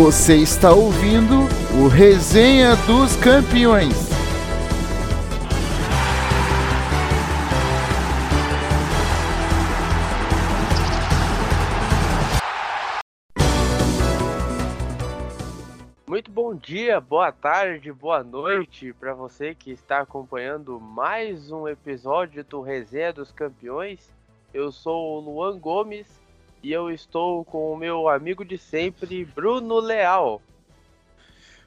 Você está ouvindo o Resenha dos Campeões. Muito bom dia, boa tarde, boa noite para você que está acompanhando mais um episódio do Resenha dos Campeões. Eu sou o Luan Gomes e eu estou com o meu amigo de sempre, Bruno Leal.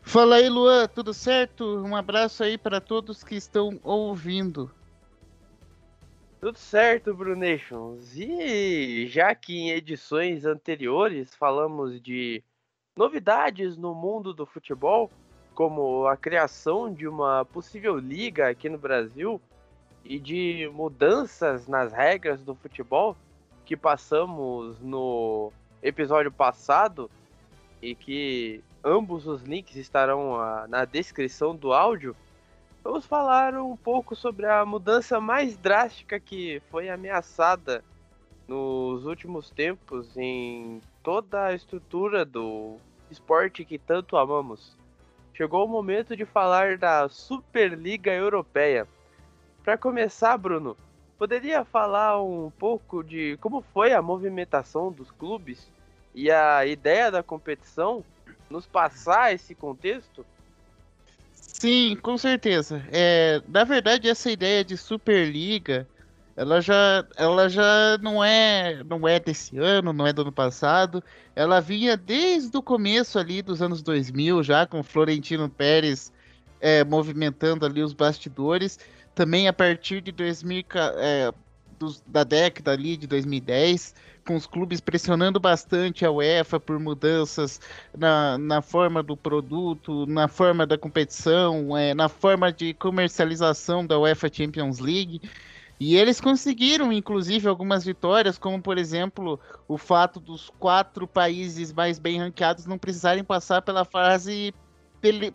Fala aí, Luan, tudo certo? Um abraço aí para todos que estão ouvindo. Tudo certo, Brunations. E já que em edições anteriores falamos de novidades no mundo do futebol, como a criação de uma possível liga aqui no Brasil e de mudanças nas regras do futebol, que passamos no episódio passado e que ambos os links estarão ah, na descrição do áudio, vamos falar um pouco sobre a mudança mais drástica que foi ameaçada nos últimos tempos em toda a estrutura do esporte que tanto amamos. Chegou o momento de falar da Superliga Europeia. Para começar, Bruno, Poderia falar um pouco de como foi a movimentação dos clubes e a ideia da competição? Nos passar esse contexto? Sim, com certeza. É, na verdade, essa ideia de Superliga, ela já, ela já não é, não é desse ano, não é do ano passado. Ela vinha desde o começo ali dos anos 2000, já com Florentino Pérez é, movimentando ali os bastidores também a partir de 2000, é, dos, da década ali de 2010, com os clubes pressionando bastante a UEFA por mudanças na, na forma do produto, na forma da competição, é, na forma de comercialização da UEFA Champions League. E eles conseguiram, inclusive, algumas vitórias, como por exemplo o fato dos quatro países mais bem ranqueados não precisarem passar pela fase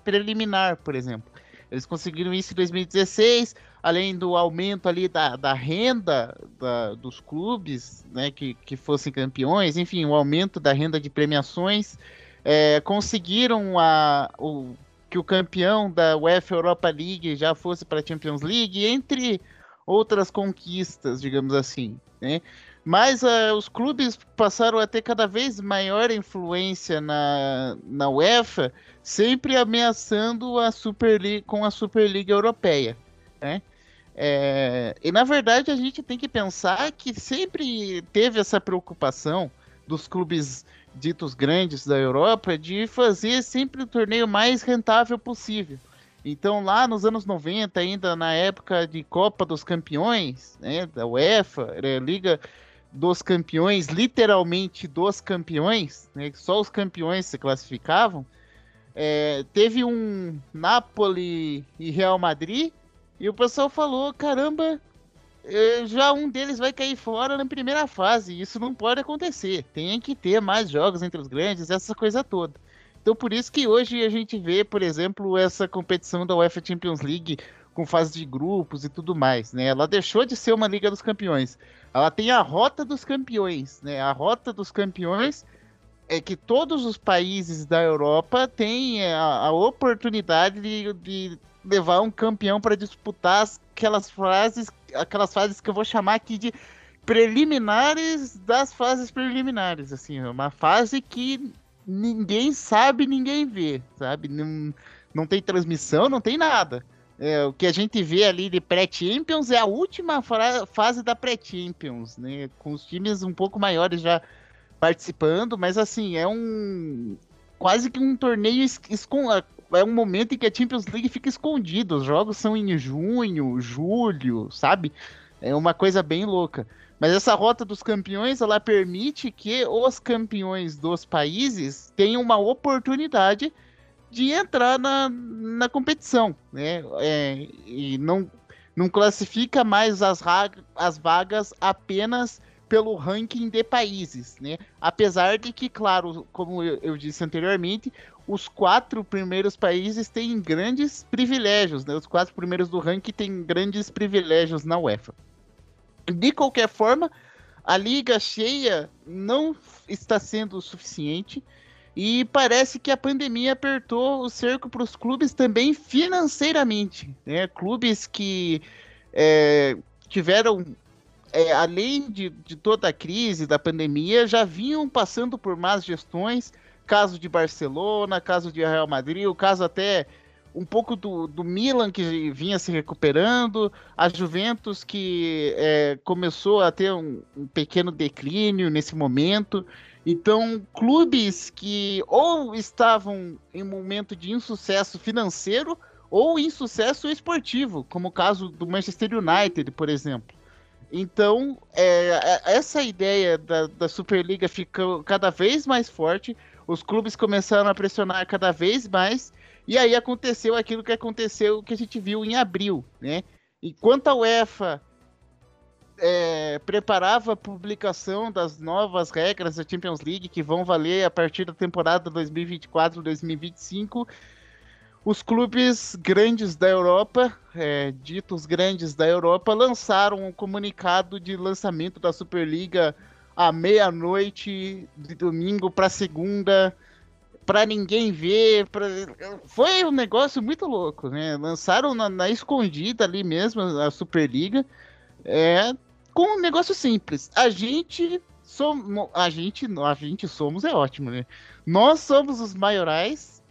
preliminar, por exemplo. Eles conseguiram isso em 2016, além do aumento ali da, da renda da, dos clubes, né, que, que fossem campeões, enfim, o aumento da renda de premiações, é, conseguiram a, o, que o campeão da UEFA Europa League já fosse para a Champions League, entre outras conquistas, digamos assim, né? Mas uh, os clubes passaram a ter cada vez maior influência na, na UEFA, sempre ameaçando a Superliga com a Superliga Europeia. Né? É, e na verdade a gente tem que pensar que sempre teve essa preocupação dos clubes ditos grandes da Europa de fazer sempre o torneio mais rentável possível. Então, lá nos anos 90, ainda na época de Copa dos Campeões, né, da UEFA, Liga dos campeões, literalmente dos campeões, né, só os campeões se classificavam, é, teve um Napoli e Real Madrid, e o pessoal falou: caramba, é, já um deles vai cair fora na primeira fase, isso não pode acontecer, tem que ter mais jogos entre os grandes, essa coisa toda. Então, por isso que hoje a gente vê, por exemplo, essa competição da UEFA Champions League com fase de grupos e tudo mais, né? Ela deixou de ser uma Liga dos Campeões. Ela tem a Rota dos Campeões, né? A Rota dos Campeões é que todos os países da Europa têm a, a oportunidade de, de, levar um campeão para disputar aquelas fases, aquelas fases que eu vou chamar aqui de preliminares das fases preliminares, assim, uma fase que ninguém sabe, ninguém vê, sabe? Não, não tem transmissão, não tem nada. É, o que a gente vê ali de pré-champions é a última fase da pré-champions, né? Com os times um pouco maiores já participando, mas assim, é um quase que um torneio é um momento em que a Champions League fica escondido. Os jogos são em junho, julho, sabe? É uma coisa bem louca. Mas essa rota dos campeões, ela permite que os campeões dos países tenham uma oportunidade de entrar na, na competição, né? É, e não, não classifica mais as, as vagas apenas pelo ranking de países, né? Apesar de que, claro, como eu, disse anteriormente, os quatro primeiros países têm grandes privilégios, né? Os quatro primeiros do ranking têm grandes privilégios na UEFA. De qualquer forma, a liga cheia não está sendo o suficiente E parece que a pandemia apertou o cerco para os clubes também financeiramente. Né? Clubes que é, tiveram, é, além de, de toda a crise da pandemia, já vinham passando por más gestões. Caso de Barcelona, caso de Real Madrid, o caso até um pouco do, do Milan que vinha se recuperando, a Juventus que é, começou a ter um, um, pequeno declínio nesse momento. Então, clubes que ou estavam em momento de insucesso financeiro ou insucesso esportivo, como o caso do Manchester United, por exemplo. Então, é, é essa ideia da, da Superliga ficou cada vez mais forte, os clubes começaram a pressionar cada vez mais e aí aconteceu aquilo que aconteceu, que a gente viu em abril, né? Enquanto a UEFA é, preparava a publicação das novas regras da Champions League que vão valer a partir da temporada 2024-2025, os clubes grandes da Europa, é, ditos grandes da Europa, lançaram um comunicado de lançamento da Superliga à meia-noite de domingo para segunda para ninguém ver. Pra... Foi um negócio muito louco, né? Lançaram na, na escondida ali mesmo a Superliga. É, com um negócio simples. A gente somos. A gente, a gente somos é ótimo, né? Nós somos os maiorais.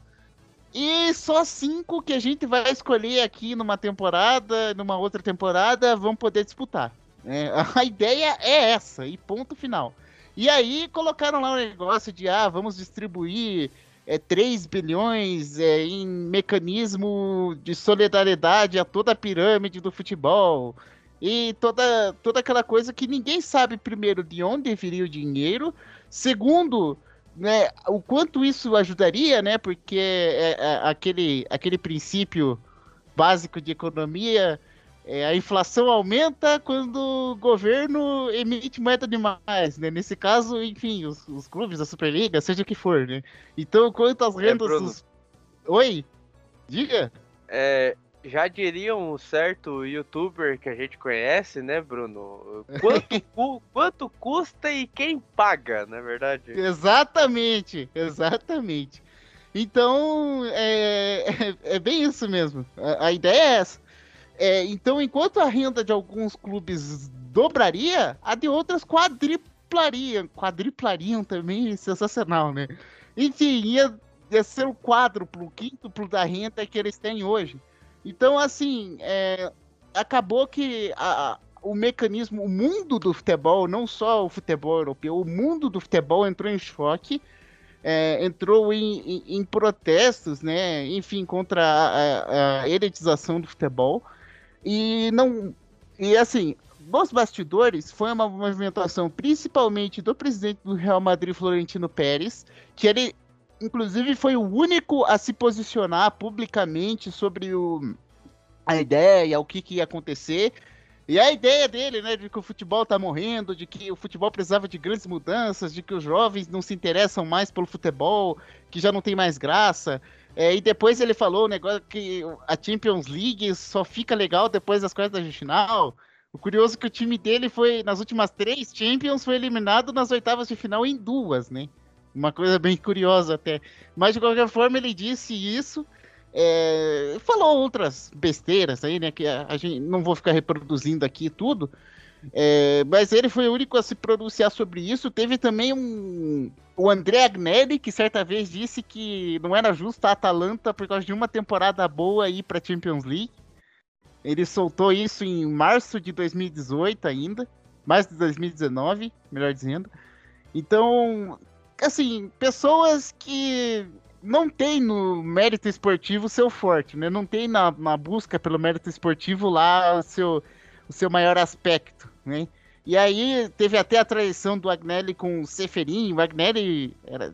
E só cinco que a gente vai escolher aqui numa temporada, numa outra temporada, vão poder disputar. É, a ideia é essa, e ponto final. E aí colocaram lá um negócio de ah, vamos distribuir é, 3 bilhões é, em mecanismo de solidariedade a toda a pirâmide do futebol. E toda, toda aquela coisa que ninguém sabe, primeiro, de onde viria o dinheiro. Segundo, né, o quanto isso ajudaria, né? Porque é, é aquele, aquele princípio básico de economia é, a inflação aumenta quando o governo emite moeda demais, né? Nesse caso, enfim, os, os clubes da Superliga, seja o que for, né? Então, quanto às é, rendas é, dos... Oi? Diga? É, já diria um certo youtuber que a gente conhece, né, Bruno? Quanto, cu, quanto custa e quem paga, na é verdade? Exatamente, exatamente. Então, é, é, é bem isso mesmo. A, a ideia é essa. É, então, enquanto a renda de alguns clubes dobraria, a de outras quadriplaria. Quadriplariam também, sensacional, né? Enfim, ia, ia ser o quádruplo, o quíntuplo da renda que eles têm hoje. Então, assim, é, acabou que a, o mecanismo, o mundo do futebol, não só o futebol europeu, o mundo do futebol entrou em choque. É, entrou em, em, em, protestos, né, enfim, contra a, a, a elitização do futebol. E não. E assim, nos bastidores foi uma movimentação principalmente do presidente do Real Madrid, Florentino Pérez, que ele inclusive foi o único a se posicionar publicamente sobre o, a ideia, o que, que ia acontecer. E a ideia dele, né, de que o futebol tá morrendo, de que o futebol precisava de grandes mudanças, de que os jovens não se interessam mais pelo futebol, que já não tem mais graça. É, e depois ele falou o negócio que a Champions League só fica legal depois das quartas de final. O curioso é que o time dele foi, nas últimas três Champions, foi eliminado nas oitavas de final em duas, né? Uma coisa bem curiosa até. Mas de qualquer forma, ele disse isso. É, falou outras besteiras aí, né? Que a, a, gente não vou ficar reproduzindo aqui tudo. É, mas ele foi o único a se pronunciar sobre isso. Teve também um, o André Agnelli, que certa vez disse que não era justo a Atalanta, por causa de uma temporada boa, ir para Champions League. Ele soltou isso em março de 2018 ainda, mais de 2019, melhor dizendo. Então, assim, pessoas que não tem no mérito esportivo seu forte, né? Não tem na, na busca pelo mérito esportivo lá o seu, o seu maior aspecto, né? E aí teve até a traição do Agnelli com o Seferin. O Agnelli era,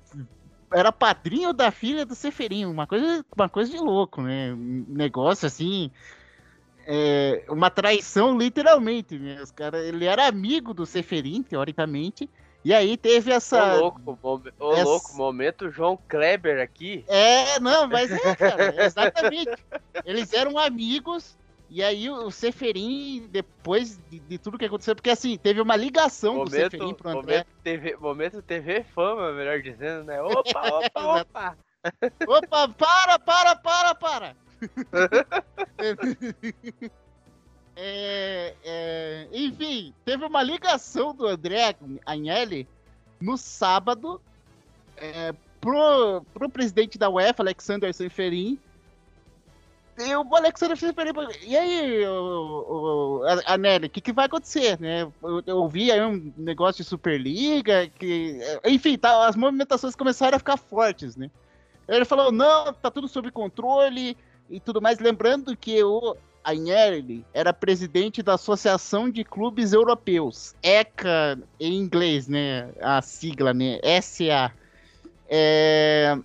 era padrinho da filha do Seferin. Uma coisa, uma coisa de louco, né? Um negócio assim. É, uma traição literalmente. Né? Os cara, ele era amigo do Seferin, teoricamente. E aí teve essa. Ô, louco, ô, essa... louco, momento João Kleber aqui. É, não, mas é, cara, exatamente. Eles eram amigos E aí o Seferin, depois de, de, tudo que aconteceu, porque assim, teve uma ligação momento, do Seferin pro André. Momento TV, momento TV fama, melhor dizendo, né? Opa, opa, opa! opa, para, para, para, para! é, é, enfim, teve uma ligação do André Agnelli no sábado é, pro, pro presidente da UEFA, Alexander Seferin, e o Alexander Seferin, e aí, o, o, o que, que vai acontecer, né? Eu, eu ouvi aí um negócio de Superliga, que, enfim, tá, as movimentações começaram a ficar fortes, né? Ele falou, não, tá tudo sob controle e tudo mais, lembrando que o Agnelli era presidente da Associação de Clubes Europeus, ECA em inglês, né? A sigla, né? SA. É...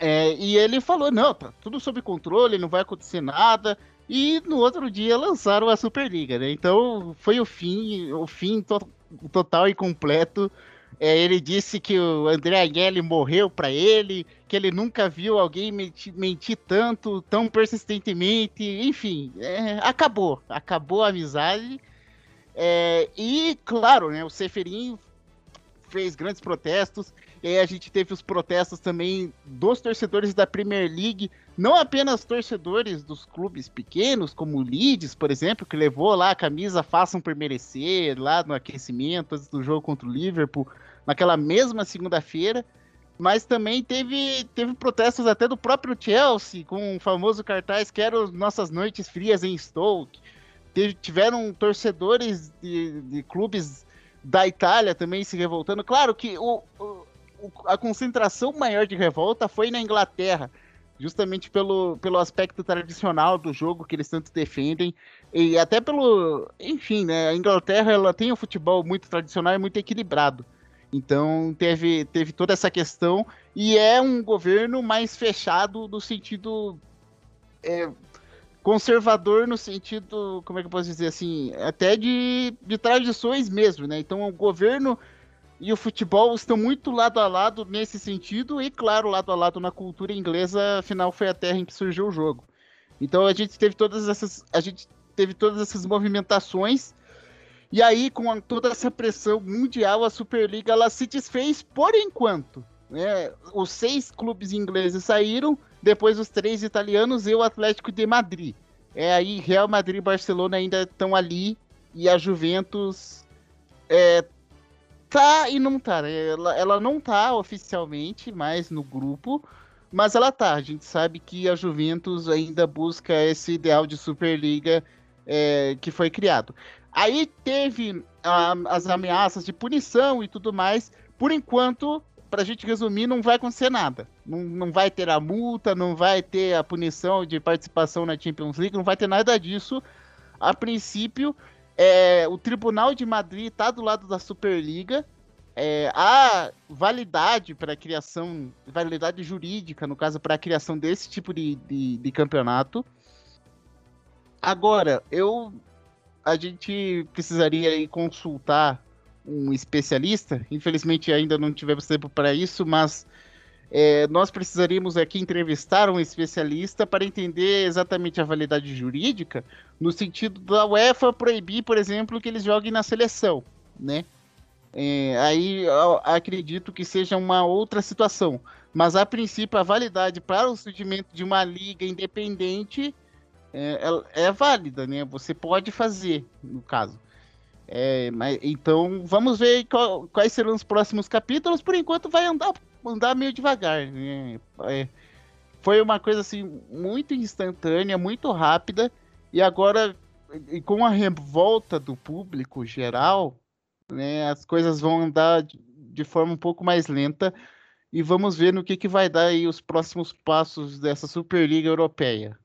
É, e ele falou, não, tá tudo sob controle, não vai acontecer nada. E no outro dia lançaram a Superliga, né? Então foi o fim, o fim to total e completo. É, ele disse que o André Agnelli morreu para ele, que ele nunca viu alguém mentir, mentir tanto, tão persistentemente. Enfim, é, acabou, acabou a amizade. É, e claro, né? O Seferin fez grandes protestos. E aí a gente teve os protestos também dos torcedores da Premier League, não apenas torcedores dos clubes pequenos, como o Leeds, por exemplo, que levou lá a camisa Façam por Merecer, lá no aquecimento antes do jogo contra o Liverpool, naquela mesma segunda-feira, mas também teve, teve protestos até do próprio Chelsea, com o famoso cartaz que eram Nossas Noites Frias em Stoke. Tiveram torcedores de, de clubes da Itália também se revoltando. Claro que o, o a concentração maior de revolta foi na Inglaterra, justamente pelo, pelo aspecto tradicional do jogo que eles tanto defendem e até pelo, enfim, né, a Inglaterra ela tem um futebol muito tradicional e muito equilibrado. Então teve, teve toda essa questão e é um governo mais fechado no sentido é, conservador no sentido, como é que eu posso dizer assim, até de, de tradições mesmo, né? Então o governo e o futebol estão muito lado a lado nesse sentido, e claro, lado a lado na cultura inglesa, afinal foi a terra em que surgiu o jogo. Então a gente teve todas essas, a gente teve todas essas movimentações, e aí com a, toda essa pressão mundial, a Superliga ela se desfez por enquanto. Né? Os seis clubes ingleses saíram, depois os três italianos e o Atlético de Madrid. É aí Real Madrid e Barcelona ainda estão ali e a Juventus é, tá e não tá. Né? Ela, ela não tá oficialmente mais no grupo, mas ela tá. A gente sabe que a Juventus ainda busca esse ideal de Superliga é, que foi criado. Aí teve a, as ameaças de punição e tudo mais. Por enquanto, pra gente resumir, não vai acontecer nada. Não, não vai ter a multa, não vai ter a punição de participação na Champions League, não vai ter nada disso. A princípio, é, o Tribunal de Madrid está do lado da Superliga. É, há validade para a criação, validade jurídica, no caso, para a criação desse tipo de, de, de, campeonato. Agora, eu a gente precisaria consultar um especialista. Infelizmente, ainda não tivemos tempo para isso, mas é, nós precisaríamos aqui entrevistar um especialista para entender exatamente a validade jurídica, no sentido da UEFA proibir, por exemplo, que eles joguem na seleção, né? É, aí acredito que seja uma outra situação. Mas a princípio a validade para o surgimento de uma liga independente é, é, é válida, né? Você pode fazer, no caso. É, mas, então vamos ver qual, quais serão os próximos capítulos. Por enquanto vai andar andar meio devagar. Né? É, foi uma coisa assim muito instantânea, muito rápida e agora com a revolta do público geral, né, as coisas vão andar de, de forma um pouco mais lenta e vamos ver no que, que vai dar aí os próximos passos dessa Superliga Europeia.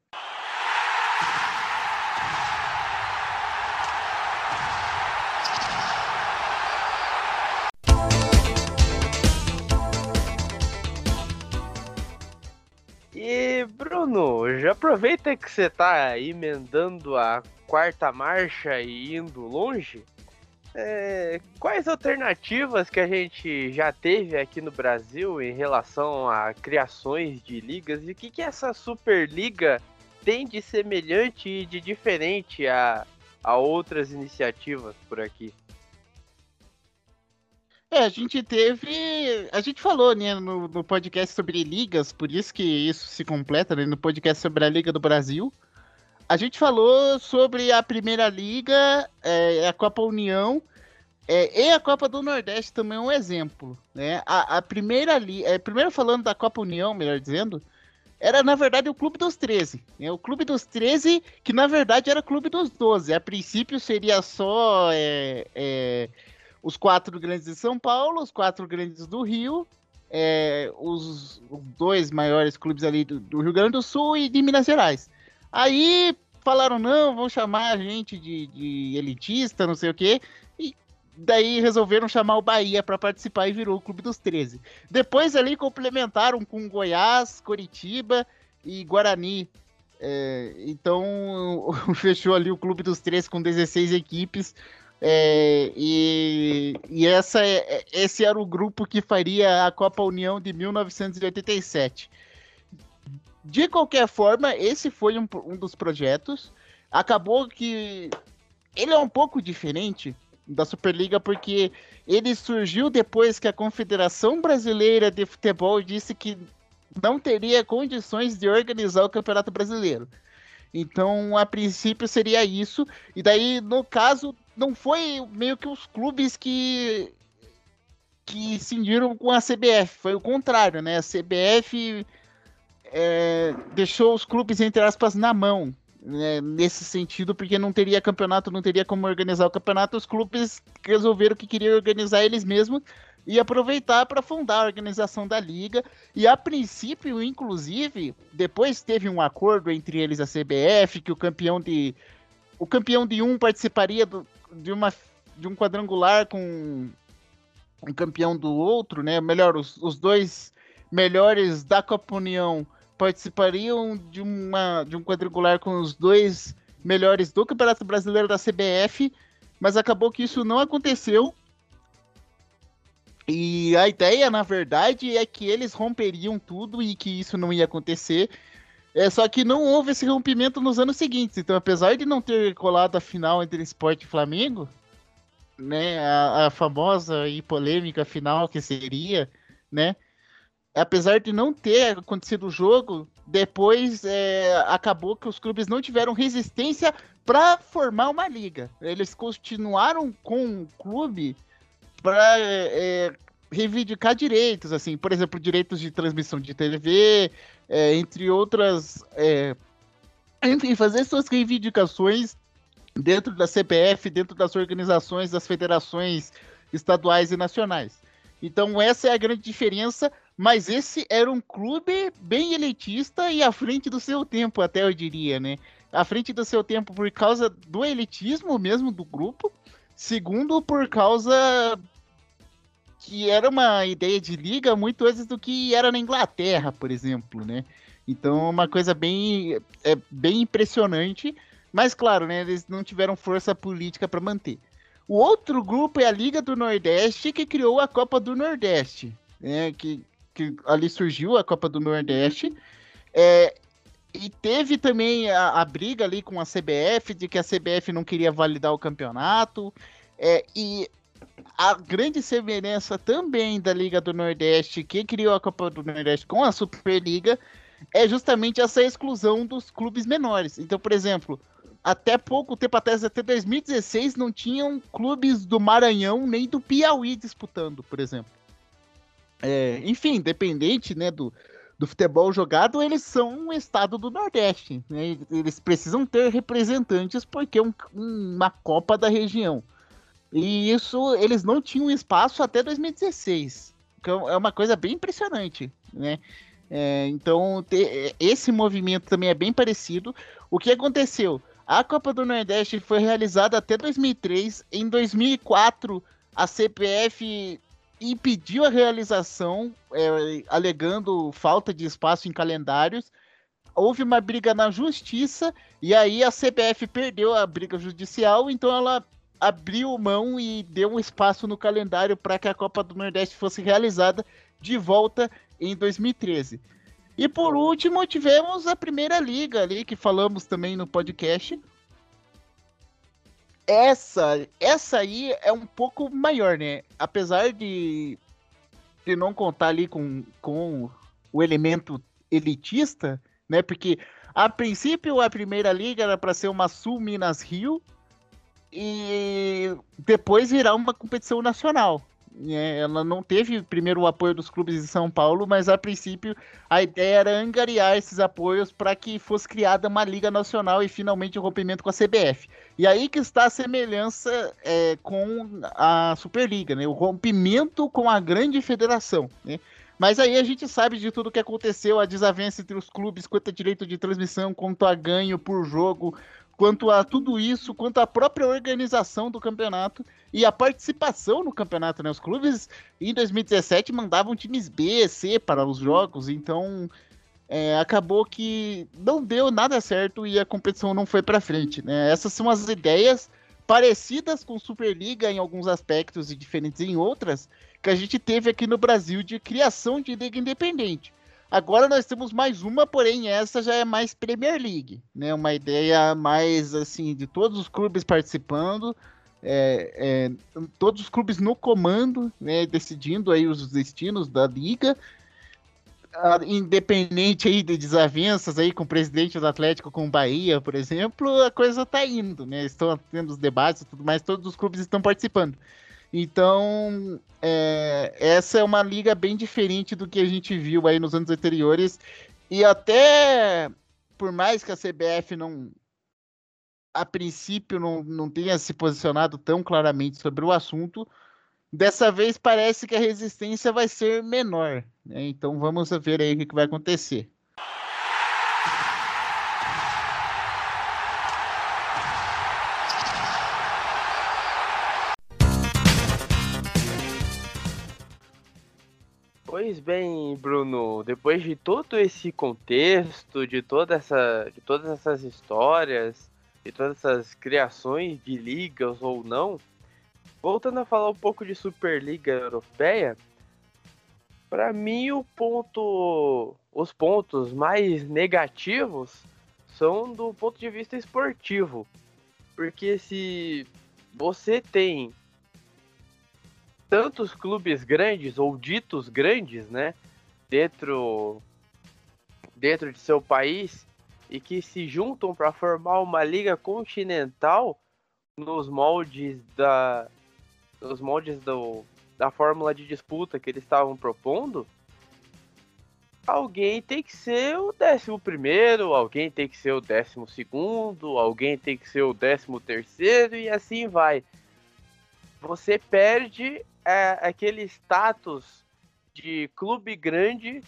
Bruno, já aproveita que você tá emendando a quarta marcha e indo longe. É, quais alternativas que a gente já teve aqui no Brasil em relação a criações de ligas e o que, que essa Superliga tem de semelhante e de diferente a, a outras iniciativas por aqui? É, a gente teve. A gente falou, né, no, no, podcast sobre ligas, por isso que isso se completa, né? No podcast sobre a Liga do Brasil. A gente falou sobre a Primeira Liga, é, a Copa União é, e a Copa do Nordeste também é um exemplo. Né? A, a primeira ali, é, primeiro falando da Copa União, melhor dizendo, era na verdade o Clube dos 13. Né? O Clube dos 13, que na verdade era Clube dos 12. A princípio seria só é, é, os quatro grandes de São Paulo, os quatro grandes do Rio, é, os, dois maiores clubes ali do, do, Rio Grande do Sul e de Minas Gerais. Aí falaram, não, vão chamar a gente de, de elitista, não sei o quê. E daí resolveram chamar o Bahia para participar e virou o Clube dos 13. Depois ali complementaram com Goiás, Coritiba e Guarani. É, então fechou ali o Clube dos 13 com 16 equipes. É, e, e essa é, é, esse era o grupo que faria a Copa União de 1987. De qualquer forma, esse foi um, um dos projetos. Acabou que ele é um pouco diferente da Superliga porque ele surgiu depois que a Confederação Brasileira de Futebol disse que não teria condições de organizar o Campeonato Brasileiro. Então, a princípio seria isso. E daí, no caso, não foi meio que os clubes que que cindiram com a CBF, foi o contrário, né? A CBF é, deixou os clubes, entre aspas, na mão, né? nesse sentido, porque não teria campeonato, não teria como organizar o campeonato, os clubes resolveram que queriam organizar eles mesmos e aproveitar para fundar a organização da liga. E a princípio, inclusive, depois teve um acordo entre eles a CBF que o campeão de o campeão de um participaria do, de, uma, de um quadrangular com um campeão do outro, né? Melhor, os, os dois melhores da Copa União participariam de, uma, de um quadrangular com os dois melhores do Campeonato Brasileiro da CBF, mas acabou que isso não aconteceu. E a ideia, na verdade, é que eles romperiam tudo e que isso não ia acontecer. É, só que não houve esse rompimento nos anos seguintes. Então, apesar de não ter colado a final entre Esporte e Flamengo, né, a, a, famosa e polêmica final que seria, né, apesar de não ter acontecido o jogo, depois é, acabou que os clubes não tiveram resistência para formar uma liga. Eles continuaram com o clube para é, reivindicar direitos, assim, por exemplo, direitos de transmissão de TV, é, entre outras, é, enfim, fazer suas reivindicações dentro da CPF, dentro das organizações, das federações estaduais e nacionais. Então essa é a grande diferença, mas esse era um clube bem elitista e à frente do seu tempo, até eu diria, né? À frente do seu tempo por causa do elitismo mesmo do grupo, segundo por causa que era uma ideia de liga muito antes do que era na Inglaterra, por exemplo, né? Então, uma coisa bem, é, bem impressionante, mas claro, né, eles não tiveram força política para manter. O outro grupo é a Liga do Nordeste, que criou a Copa do Nordeste, né, que, que ali surgiu a Copa do Nordeste, é, e teve também a, a, briga ali com a CBF, de que a CBF não queria validar o campeonato, é, e a grande semelhança também da Liga do Nordeste, que criou a Copa do Nordeste com a Superliga, é justamente essa exclusão dos clubes menores. Então, por exemplo, até pouco tempo atrás, até 2016, não tinham clubes do Maranhão nem do Piauí disputando, por exemplo. É, enfim, independente né, do, do futebol jogado, eles são um estado do Nordeste. Né? Eles precisam ter representantes porque é um, uma Copa da região. E isso eles não tinham espaço até 2016. Então é uma coisa bem impressionante, né? É, então te, esse movimento também é bem parecido. O que aconteceu? A Copa do Nordeste foi realizada até 2003. Em 2004, a CPF impediu a realização, é, alegando falta de espaço em calendários. Houve uma briga na justiça e aí a CPF perdeu a briga judicial, então ela abriu mão e deu um espaço no calendário para que a Copa do Nordeste fosse realizada de volta em 2013. E por último, tivemos a primeira liga ali, que falamos também no podcast. Essa, essa aí é um pouco maior, né? Apesar de, de não contar ali com, com o elemento elitista, né? Porque a princípio a primeira liga era para ser uma Sul Minas Rio e depois virar uma competição nacional. É, ela não teve primeiro o apoio dos clubes de São Paulo, mas a princípio a ideia era angariar esses apoios para que fosse criada uma liga nacional e finalmente o um rompimento com a CBF. E aí que está a semelhança é, com a Superliga, né? o rompimento com a grande federação. Né? Mas aí a gente sabe de tudo que aconteceu, a desavença entre os clubes quanto a direito de transmissão, quanto a ganho por jogo, quanto a tudo isso, quanto à própria organização do campeonato e a participação no campeonato. Né? Os clubes em 2017 mandavam times B, C para os jogos, então é, acabou que não deu nada certo e a competição não foi para frente. Né? Essas são as ideias parecidas com Superliga em alguns aspectos e diferentes em outras que a gente teve aqui no Brasil de criação de liga independente. Agora nós temos mais uma, porém essa já é mais Premier League, né? Uma ideia mais assim de todos os clubes participando, é, é, todos os clubes no comando, né? Decidindo aí os destinos da liga, independente aí de desavenças aí com o presidente do Atlético com o Bahia, por exemplo, a coisa tá indo, né? Estão tendo os debates e tudo mais, todos os clubes estão participando. Então, é, essa é uma liga bem diferente do que a gente viu aí nos anos anteriores. E até por mais que a CBF não, a princípio, não, não tenha se posicionado tão claramente sobre o assunto, dessa vez parece que a resistência vai ser menor. Né? Então vamos ver aí o que vai acontecer. Pois bem, Bruno, depois de todo esse contexto, de toda essa, de todas essas histórias, de todas essas criações de ligas ou não, voltando a falar um pouco de Superliga Europeia, para mim o ponto, os pontos mais negativos são do ponto de vista esportivo, porque se você tem tantos clubes grandes ou ditos grandes, né, dentro dentro de seu país e que se juntam para formar uma liga continental nos moldes da nos moldes do, da fórmula de disputa que eles estavam propondo, alguém tem que ser o décimo primeiro, alguém tem que ser o décimo segundo, alguém tem que ser o décimo terceiro e assim vai. Você perde é aquele status de clube grande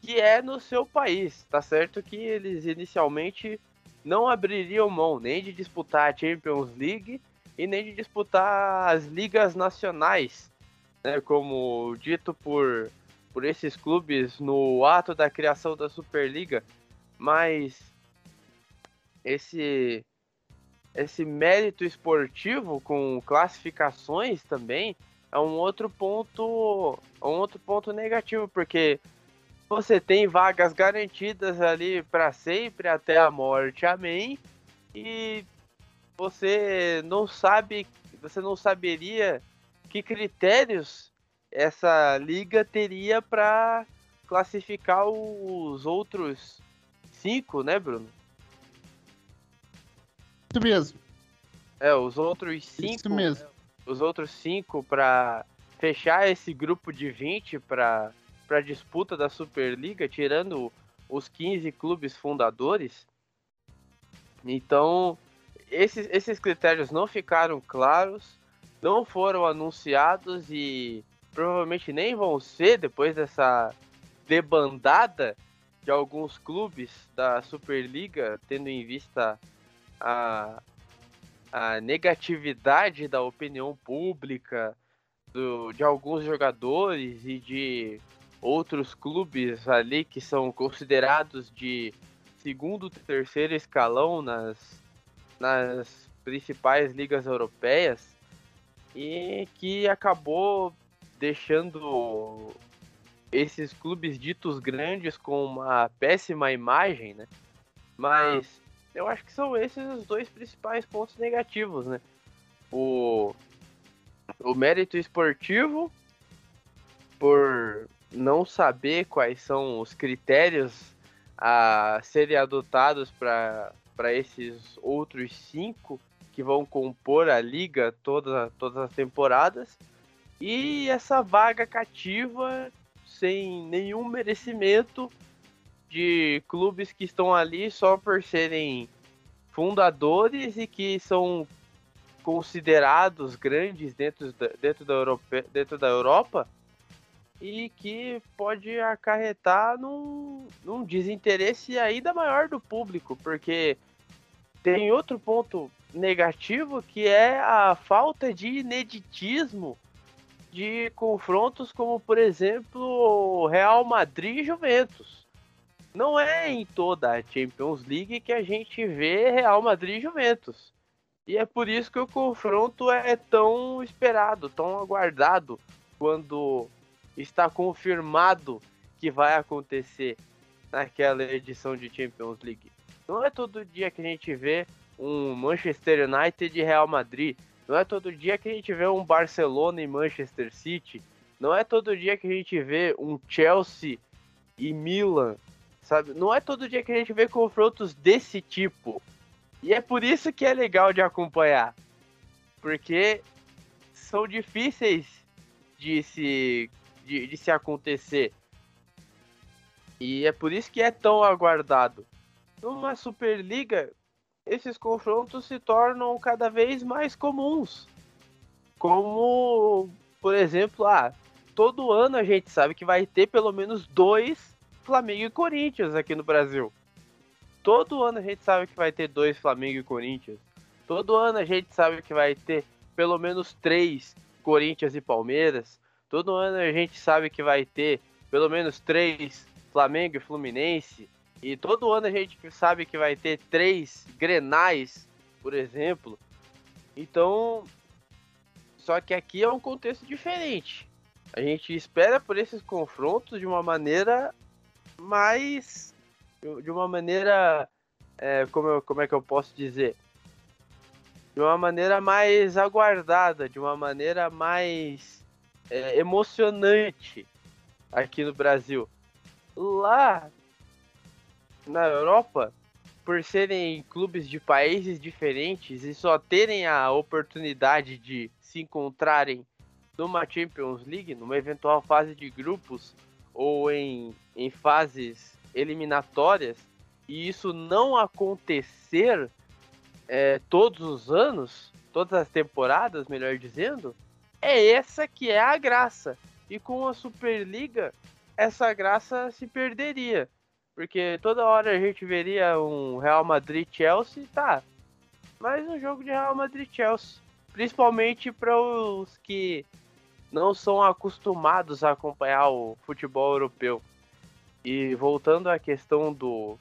que é no seu país. Tá certo que eles inicialmente não abririam mão nem de disputar a Champions League e nem de disputar as ligas nacionais, né, como dito por, por esses clubes no ato da criação da Superliga, mas esse esse mérito esportivo com classificações também é um outro ponto, um outro ponto negativo, porque você tem vagas garantidas ali para sempre até a morte, amém. E você não sabe, você não saberia que critérios essa liga teria para classificar os outros cinco, né, Bruno? Isso mesmo. É, os outros cinco. Isso mesmo os outros cinco para fechar esse grupo de 20 para a disputa da Superliga, tirando os 15 clubes fundadores. Então, esses, esses critérios não ficaram claros, não foram anunciados e provavelmente nem vão ser depois dessa debandada de alguns clubes da Superliga, tendo em vista a, a negatividade da opinião pública do, de alguns jogadores e de outros clubes ali que são considerados de segundo, terceiro escalão nas, nas principais ligas europeias e que acabou deixando esses clubes ditos grandes com uma péssima imagem, né? Mas eu acho que são esses os dois principais pontos negativos, né? O, o mérito esportivo, por não saber quais são os critérios a serem adotados para esses outros cinco que vão compor a liga toda, todas as temporadas. E essa vaga cativa sem nenhum merecimento de clubes que estão ali só por serem fundadores e que são considerados grandes dentro da, dentro da, Europe, dentro da Europa e que pode acarretar num, num desinteresse ainda maior do público, porque tem outro ponto negativo que é a falta de ineditismo de confrontos como, por exemplo, Real Madrid e Juventus não é em toda a Champions League que a gente vê Real Madrid e Juventus. E é por isso que o confronto é tão esperado, tão aguardado, quando está confirmado que vai acontecer naquela edição de Champions League. Não é todo dia que a gente vê um Manchester United e Real Madrid. Não é todo dia que a gente vê um Barcelona e Manchester City. Não é todo dia que a gente vê um Chelsea e Milan sabe? Não é todo dia que a gente vê confrontos desse tipo. E é por isso que é legal de acompanhar. Porque são difíceis de se, de, de se acontecer. E é por isso que é tão aguardado. Numa Superliga, esses confrontos se tornam cada vez mais comuns. Como, por exemplo, ah, todo ano a gente sabe que vai ter pelo menos dois Flamengo e Corinthians aqui no Brasil. Todo ano a gente sabe que vai ter dois Flamengo e Corinthians. Todo ano a gente sabe que vai ter pelo menos três Corinthians e Palmeiras. Todo ano a gente sabe que vai ter pelo menos três Flamengo e Fluminense. E todo ano a gente sabe que vai ter três Grenais, por exemplo. Então, só que aqui é um contexto diferente. A gente espera por esses confrontos de uma maneira mas de uma maneira. É, como, eu, como é que eu posso dizer? De uma maneira mais aguardada, de uma maneira mais é, emocionante aqui no Brasil. Lá na Europa, por serem clubes de países diferentes e só terem a oportunidade de se encontrarem numa Champions League, numa eventual fase de grupos, ou em, em fases eliminatórias e isso não acontecer é, todos os anos, todas as temporadas, melhor dizendo, é essa que é a graça. E com a Superliga, essa graça se perderia. Porque toda hora a gente veria um Real Madrid-Chelsea, tá. Mas um jogo de Real Madrid-Chelsea. Principalmente para os que não são acostumados a acompanhar o futebol europeu. E voltando à questão do,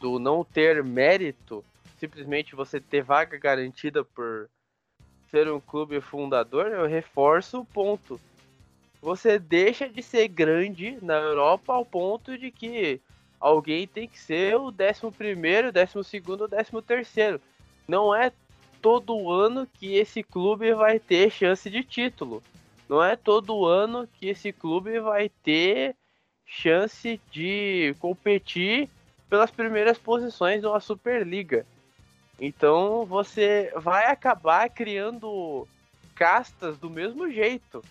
do não ter mérito, simplesmente você ter vaga garantida por ser um clube fundador, eu reforço o ponto. Você deixa de ser grande na Europa ao ponto de que alguém tem que ser o 11 primeiro, 12 segundo, 13 terceiro. Não é todo ano que esse clube vai ter chance de título. Não é todo ano que esse clube vai ter chance de competir pelas primeiras posições de uma Superliga. Então você vai acabar criando castas do mesmo jeito.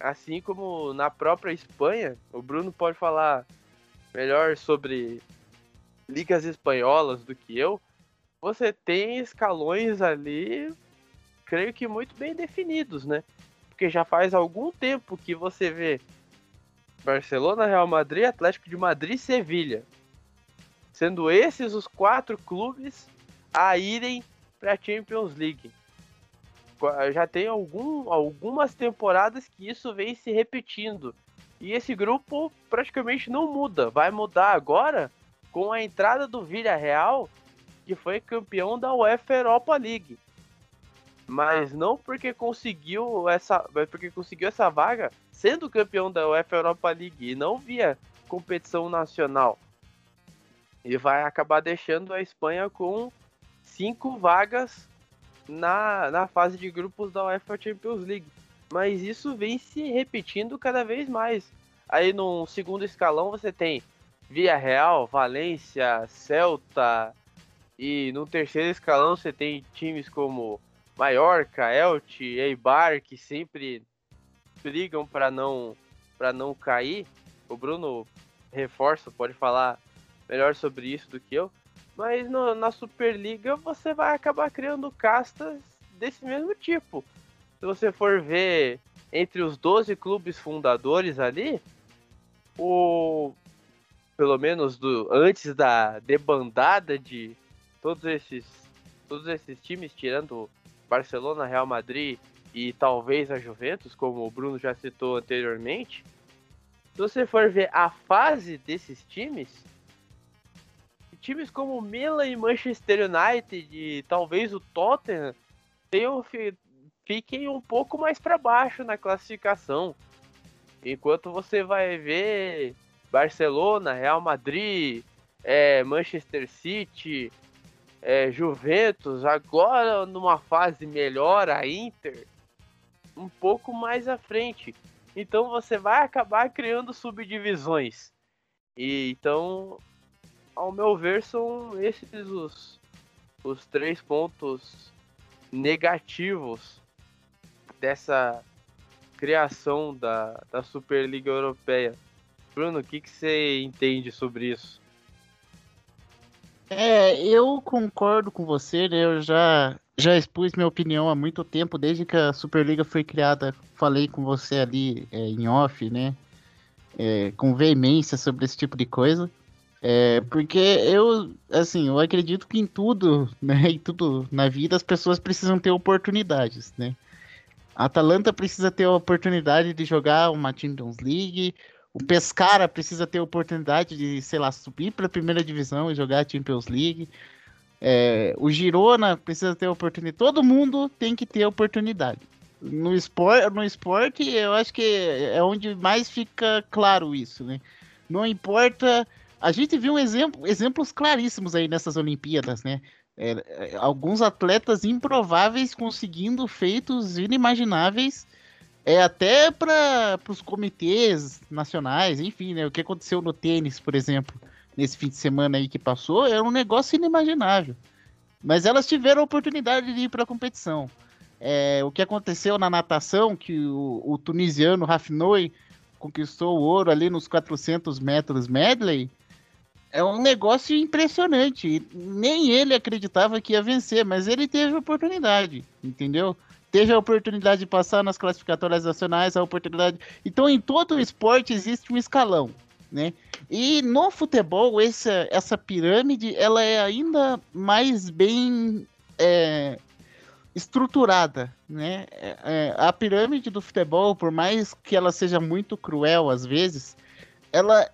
Assim como na própria Espanha, o Bruno pode falar melhor sobre ligas espanholas do que eu você tem escalões ali, creio que muito bem definidos, né? Porque já faz algum tempo que você vê Barcelona, Real Madrid, Atlético de Madrid e Sevilha. Sendo esses os quatro clubes a irem para a Champions League. Já tem algum, algumas temporadas que isso vem se repetindo. E esse grupo praticamente não muda. Vai mudar agora com a entrada do Villarreal que foi campeão da UEFA Europa League. Mas não porque conseguiu essa, porque conseguiu essa vaga sendo campeão da UEFA Europa League e não via competição nacional, ele vai acabar deixando a Espanha com cinco vagas na, na fase de grupos da UEFA Champions League. Mas isso vem se repetindo cada vez mais. Aí no segundo escalão você tem Via Real, Valência, Celta. E no terceiro escalão você tem times como Mallorca, Elche, Eibar, que sempre brigam para não para não cair. O Bruno reforça, pode falar melhor sobre isso do que eu. Mas no, na Superliga você vai acabar criando castas desse mesmo tipo. Se você for ver entre os 12 clubes fundadores ali, o pelo menos do antes da debandada de todos esses todos esses times tirando Barcelona, Real Madrid e talvez a Juventus, como o Bruno já citou anteriormente. Se você for ver a fase desses times, times como Milan e Manchester United e talvez o Tottenham tenham, fiquem um pouco mais para baixo na classificação. Enquanto você vai ver Barcelona, Real Madrid, é, Manchester City, é, Juventus, agora numa fase melhor, a Inter, um pouco mais à frente. Então você vai acabar criando subdivisões. E então ao meu ver, são esses os, os três pontos negativos dessa criação da, da Superliga Europeia. Bruno, o que, que você entende sobre isso? É, eu concordo com você, né? Eu já, já expus minha opinião há muito tempo, desde que a Superliga foi criada. Falei com você ali é, em off, né? É, com veemência sobre esse tipo de coisa. É, porque eu, assim, eu acredito que em tudo, né, em tudo na vida as pessoas precisam ter oportunidades, né? A Atalanta precisa ter a oportunidade de jogar uma Champions League, o Pescara precisa ter a oportunidade de, sei lá, subir para a primeira divisão e jogar a Champions League. É, o Girona precisa ter oportunidade. Todo mundo tem que ter oportunidade. No esporte, no esporte, eu acho que é onde mais fica claro isso, né? Não importa a gente viu um exemplo, exemplos claríssimos aí nessas Olimpíadas, né? É, é alguns atletas improváveis conseguindo feitos inimagináveis, é até para os comitês nacionais, enfim, né? O que aconteceu no tênis, por exemplo, nesse fim de semana aí que passou, era um negócio inimaginável. Mas elas tiveram a oportunidade de ir para a competição. É, o que aconteceu na natação, que o, o tunisiano Rafnoy conquistou o ouro ali nos 400 metros medley, é um negócio impressionante. Nem ele acreditava que ia vencer, mas ele teve a oportunidade, entendeu? Teve a oportunidade de passar nas classificatórias nacionais, a oportunidade. Então, em todo esporte existe um escalão, né? E no futebol, essa, essa pirâmide, ela é ainda mais bem é, estruturada, né? É, é a pirâmide do futebol, por mais que ela seja muito cruel às vezes, ela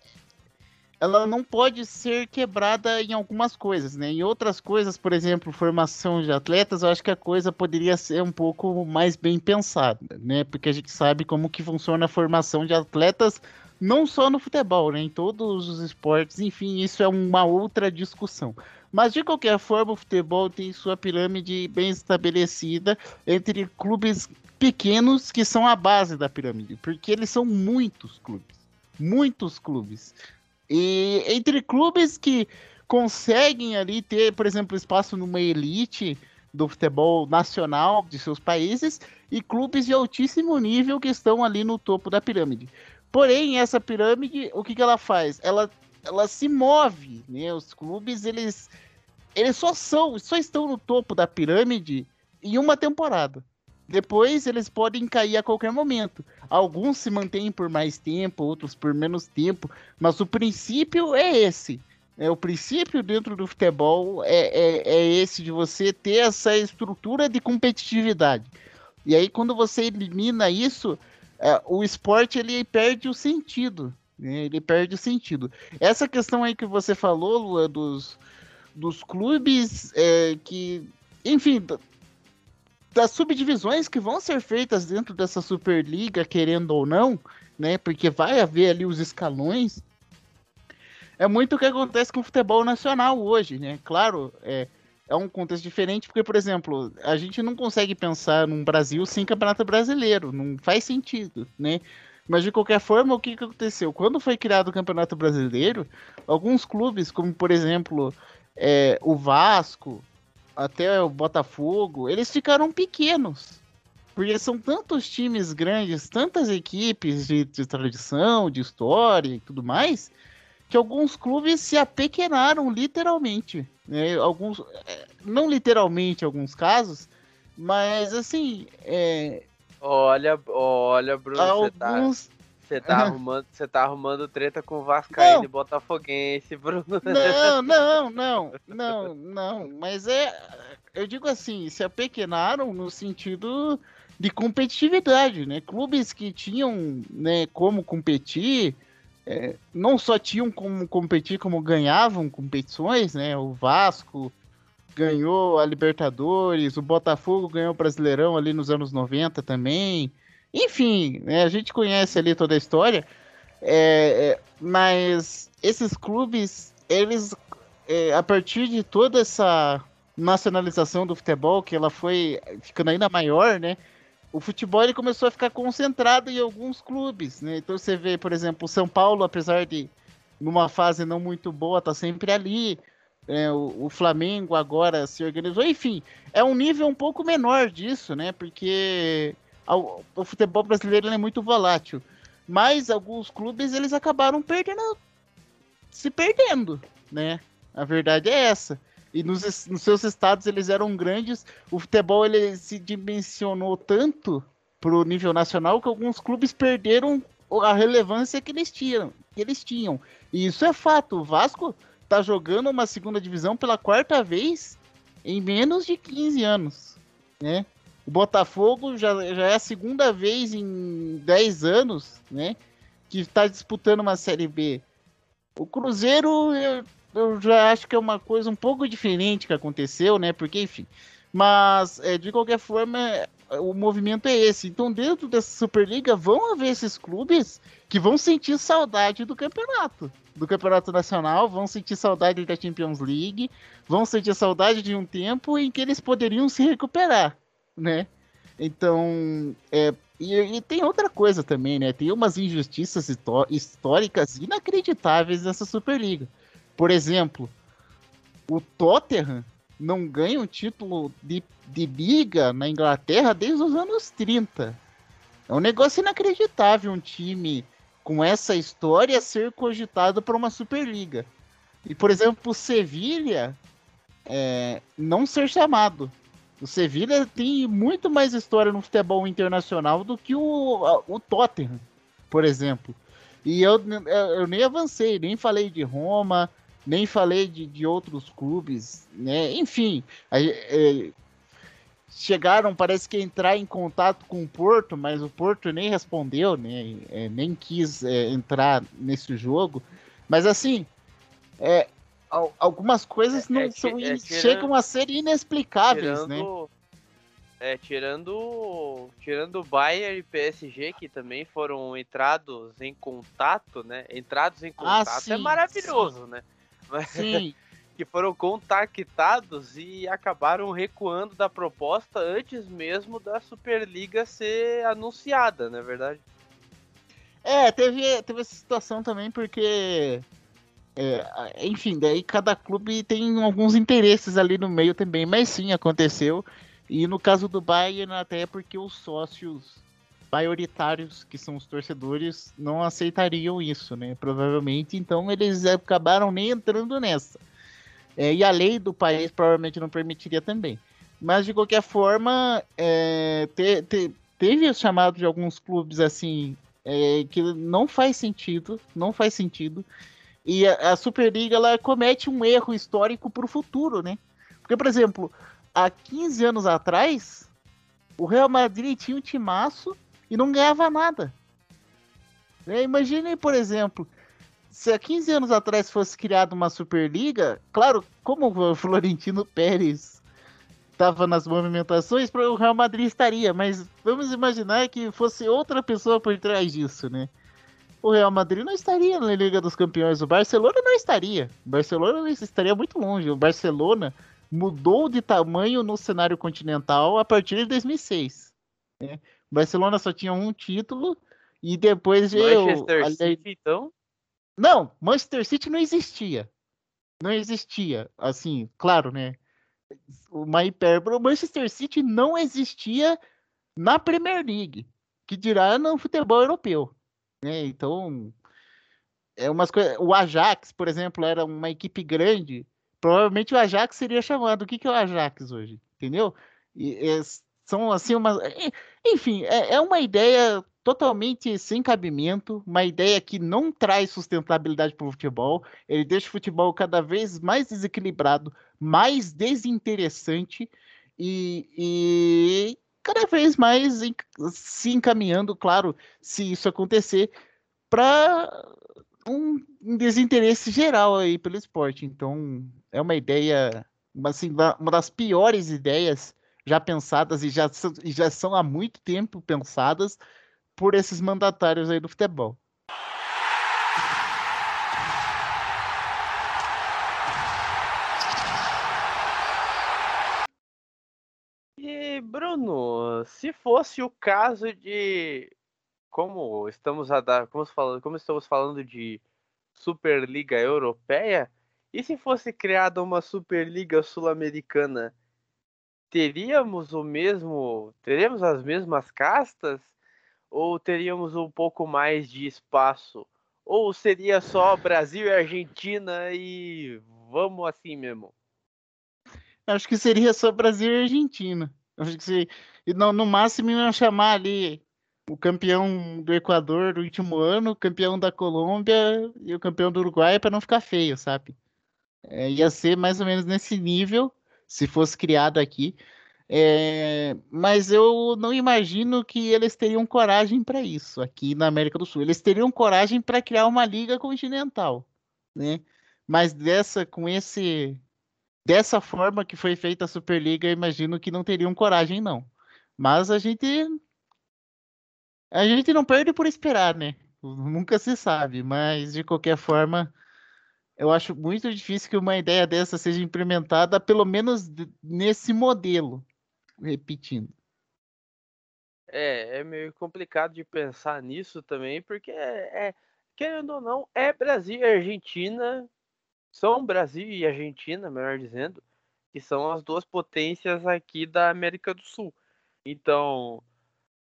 ela não pode ser quebrada em algumas coisas, né? Em outras coisas, por exemplo, formação de atletas, eu acho que a coisa poderia ser um pouco mais bem pensada, né? Porque a gente sabe como que funciona a formação de atletas, não só no futebol, né? Em todos os esportes, enfim, isso é uma outra discussão. Mas de qualquer forma, o futebol tem sua pirâmide bem estabelecida entre clubes pequenos que são a base da pirâmide, porque eles são muitos clubes, muitos clubes. E entre clubes que conseguem ali ter, por exemplo, espaço numa elite do futebol nacional de seus países e clubes de altíssimo nível que estão ali no topo da pirâmide. Porém, essa pirâmide, o que, que ela faz? Ela, ela se move, né? Os clubes, eles, eles só são, só estão no topo da pirâmide em uma temporada. Depois eles podem cair a qualquer momento. Alguns se mantêm por mais tempo, outros por menos tempo, mas o princípio é esse. É, o princípio dentro do futebol é, é, é esse de você ter essa estrutura de competitividade. E aí quando você elimina isso, é, o esporte ele perde o sentido. Né? Ele perde o sentido. Essa questão aí que você falou, Lua, dos, dos clubes é, que, enfim, das subdivisões que vão ser feitas dentro dessa Superliga, querendo ou não, né? Porque vai haver ali os escalões. É muito o que acontece com o futebol nacional hoje, né? Claro, é, é um contexto diferente, porque, por exemplo, a gente não consegue pensar num Brasil sem campeonato brasileiro, não faz sentido, né? Mas de qualquer forma, o que, que aconteceu? Quando foi criado o Campeonato Brasileiro, alguns clubes, como por exemplo é, o Vasco, até o Botafogo, eles ficaram pequenos. Porque são tantos times grandes, tantas equipes de, de tradição, de história e tudo mais, que alguns clubes se apequenaram literalmente. Né? Alguns, é, não literalmente, alguns casos, mas assim. É... Olha, olha, Bruno, alguns... você tá, tá arrumando, você tá arrumando treta com o Vascaíno e Botafoguense, Bruno. Não, não, não, não, não. Mas é. Eu digo assim, se apequenaram no sentido de competitividade, né? Clubes que tinham né, como competir é, não só tinham como competir, como ganhavam competições, né? O Vasco ganhou a Libertadores, o Botafogo ganhou o Brasileirão ali nos anos 90 também. Enfim, né, a gente conhece ali toda a história, é, é, mas esses clubes, eles, é, a partir de toda essa nacionalização do futebol, que ela foi ficando ainda maior, né? O futebol ele começou a ficar concentrado em alguns clubes, né? Então você vê, por exemplo, o São Paulo, apesar de numa fase não muito boa, tá sempre ali. É, o, o, Flamengo agora se organizou, enfim, é um nível um pouco menor disso, né? Porque o, o futebol brasileiro é muito volátil. Mas alguns clubes eles acabaram perdendo, se perdendo, né? A verdade é essa e nos, nos, seus estados eles eram grandes. O futebol ele se dimensionou tanto pro nível nacional que alguns clubes perderam a relevância que eles tinham, que eles tinham. E isso é fato. O Vasco tá jogando uma segunda divisão pela quarta vez em menos de 15 anos, né? O Botafogo já, já é a segunda vez em 10 anos, né? Que está disputando uma Série B. O Cruzeiro, eu já acho que é uma coisa um pouco diferente que aconteceu, né? Porque, enfim. Mas, é, de qualquer forma, o movimento é esse. Então, dentro dessa Superliga, vão haver esses clubes que vão sentir saudade do campeonato. Do campeonato nacional, vão sentir saudade da Champions League, vão sentir saudade de um tempo em que eles poderiam se recuperar, né? Então, é, e, e, tem outra coisa também, né? Tem umas injustiças históricas inacreditáveis nessa Superliga. Por exemplo, o Tottenham não ganha um título de, de liga na Inglaterra desde os anos 30. É um negócio inacreditável um time com essa história ser cogitado para uma Superliga. E, por exemplo, o Sevilha é, não ser chamado. O Sevilha tem muito mais história no futebol internacional do que o, o Tottenham, por exemplo. E eu, eu nem avancei, nem falei de Roma, nem falei de, de outros clubes, né? Enfim, a, é, chegaram, parece que entrar em contato com o Porto, mas o Porto nem respondeu, né? É, nem quis é, entrar nesse jogo. Mas assim, é, algumas coisas é, não é são, tirando, chegam a ser inexplicáveis, né? tirando, né? É, tirando, tirando Bayern e PSG, que também foram entrados em contato, né? Entrados em ah, contato ah, sim, é maravilhoso, sim. né? Sim. que foram contactados e acabaram recuando da proposta antes mesmo da Superliga ser anunciada, não é verdade? É, teve, teve essa situação também porque. É, enfim, daí cada clube tem alguns interesses ali no meio também, mas sim, aconteceu. E no caso do Bayern, até porque os sócios maioritários, que são os torcedores, não aceitariam isso, né? Provavelmente, então eles acabaram nem entrando nessa. É, e a lei do país provavelmente não permitiria também. Mas de qualquer forma, é, te, te, teve o chamado de alguns clubes assim é, que não faz sentido, não faz sentido. E a, a Superliga ela comete um erro histórico para o futuro, né? Porque, por exemplo, há 15 anos atrás, o Real Madrid tinha um timaço e não ganhava nada. É, imagine, por exemplo, se há 15 anos atrás fosse criada uma Superliga, claro, como o Florentino Pérez estava nas movimentações, o Real Madrid estaria, mas vamos imaginar que fosse outra pessoa por trás disso, né? O Real Madrid não estaria na Liga dos Campeões, o Barcelona não estaria. O Barcelona estaria muito longe. O Barcelona mudou de tamanho no cenário continental a partir de 2006. Né? Barcelona só tinha um título e depois Manchester eu, City, então? Não, Manchester City não existia. Não existia. Assim, claro, né? Uma hipérbole. O Manchester City não existia na Premier League, que dirá no futebol europeu. Né? Então, é umas coisas. O Ajax, por exemplo, era uma equipe grande. Provavelmente o Ajax seria chamado. O que, que é o Ajax hoje? Entendeu? E, são assim umas. Enfim, é, é uma ideia totalmente sem cabimento, uma ideia que não traz sustentabilidade para o futebol. Ele deixa o futebol cada vez mais desequilibrado, mais desinteressante e, e cada vez mais se encaminhando, claro, se isso acontecer, para um, desinteresse geral aí pelo esporte. Então, é uma ideia, assim, uma das piores ideias já pensadas e já, já são há muito tempo pensadas por esses mandatários aí do futebol. E Bruno, se fosse o caso de como estamos a dar, como, falando, como estamos falando de Superliga Europeia, e se fosse criada uma Superliga Sul-Americana, teríamos o mesmo, teríamos as mesmas castas? Ou teríamos um pouco mais de espaço? Ou seria só Brasil e Argentina e vamos assim mesmo? Acho que seria só Brasil e Argentina. Acho que se... no, no máximo iam chamar ali o campeão do Equador do último ano, o campeão da Colômbia e o campeão do Uruguai para não ficar feio, sabe? É, ia ser mais ou menos nesse nível se fosse criado aqui. É, mas eu não imagino que eles teriam coragem para isso aqui na América do Sul. Eles teriam coragem para criar uma liga continental, né? Mas dessa com esse dessa forma que foi feita a Superliga, eu imagino que não teriam coragem não. Mas a gente a gente não perde por esperar, né? Nunca se sabe, mas de qualquer forma, eu acho muito difícil que uma ideia dessa seja implementada, pelo menos nesse modelo repetindo. É, é meio complicado de pensar nisso também, porque é, é querendo ou não, é Brasil e Argentina, são Brasil e Argentina, melhor dizendo, que são as duas potências aqui da América do Sul. Então,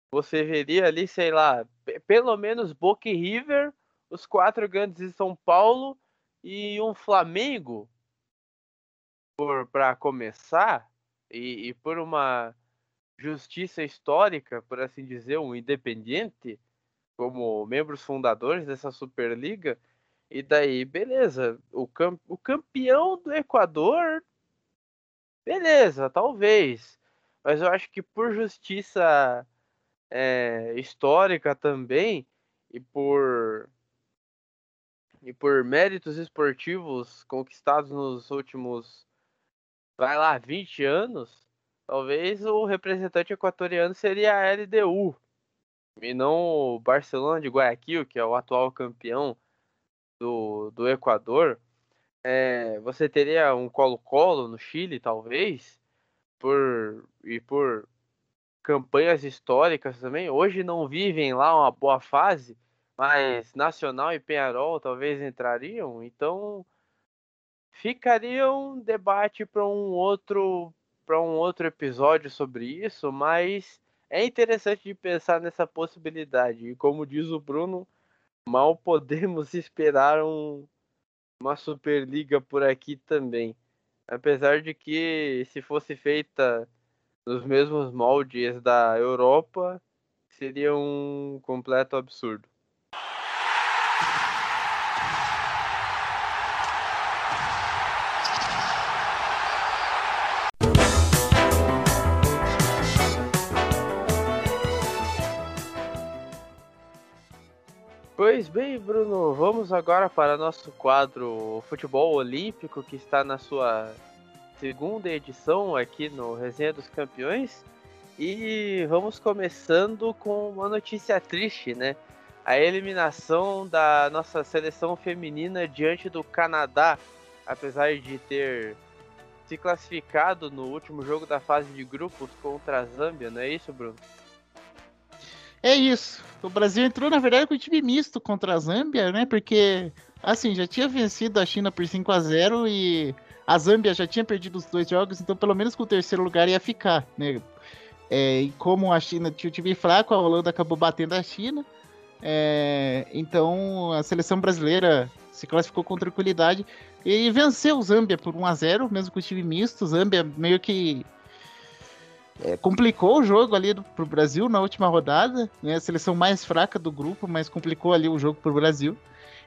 você veria ali, sei lá, pelo menos Boca e River, os quatro grandes de São Paulo e um Flamengo, para começar, e, e por uma justiça histórica, por assim dizer, um independente, como membros fundadores dessa Superliga, e daí, beleza, o, cam o campeão do Equador, beleza, talvez, mas eu acho que por justiça é, histórica também, e por e por méritos esportivos conquistados nos últimos vai lá, 20 anos, talvez o representante equatoriano seria a LDU e não o Barcelona de Guayaquil, que é o atual campeão do, do Equador. É, você teria um Colo-Colo no Chile, talvez, por e por campanhas históricas também. Hoje não vivem lá uma boa fase, mas Nacional e Penharol talvez entrariam. Então Ficaria um debate para um outro para um outro episódio sobre isso, mas é interessante de pensar nessa possibilidade. E como diz o Bruno, mal podemos esperar um, uma Superliga por aqui também. Apesar de que se fosse feita nos mesmos moldes da Europa, seria um completo absurdo. Pois bem, Bruno, vamos agora para nosso quadro Futebol Olímpico, que está na sua segunda edição aqui no Resenha dos Campeões. E vamos começando com uma notícia triste, né? A eliminação da nossa seleção feminina diante do Canadá, apesar de ter se classificado no último jogo da fase de grupos contra a Zâmbia, não é isso, Bruno? É isso. O Brasil entrou, na verdade, com o time misto contra a Zâmbia, né? Porque, assim, já tinha vencido a China por 5 a 0 e a Zâmbia já tinha perdido os dois jogos, então pelo menos com o terceiro lugar ia ficar, né? É, e como a China tinha um time fraco, a Holanda acabou batendo a China. É, então a seleção brasileira se classificou com tranquilidade e venceu o Zâmbia por 1 a 0 mesmo com o time misto. O Zâmbia meio que é, complicou o jogo ali do, pro Brasil na última rodada, né? A seleção mais fraca do grupo, mas complicou ali o jogo pro Brasil.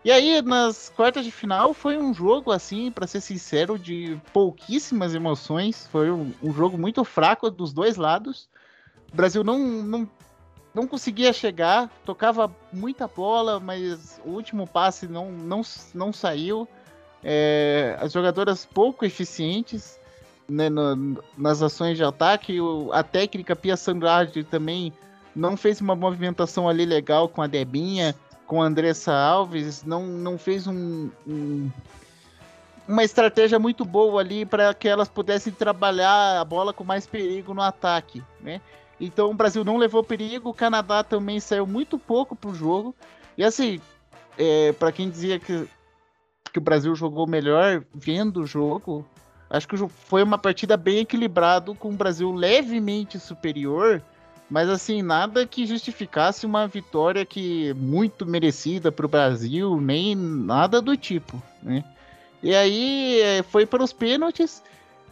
E aí, nas quartas de final, foi um jogo, assim, para ser sincero, de pouquíssimas emoções. Foi um, um, jogo muito fraco dos dois lados. O Brasil não, não, não conseguia chegar, tocava muita bola, mas o último passe não, não, não saiu. É, as jogadoras pouco eficientes né, no, nas ações de ataque. O, a técnica Pia Sandrade também não fez uma movimentação ali legal com a Debinha, com a Andressa Alves, não, não fez um, um uma estratégia muito boa ali para que elas pudessem trabalhar a bola com mais perigo no ataque, né? Então o Brasil não levou perigo, o Canadá também saiu muito pouco pro jogo. E assim, é, para quem dizia que, que o Brasil jogou melhor vendo o jogo, Acho que foi uma partida bem equilibrada, com o Brasil levemente superior, mas assim, nada que justificasse uma vitória que muito merecida para o Brasil, nem nada do tipo, né? E aí é, foi para os pênaltis,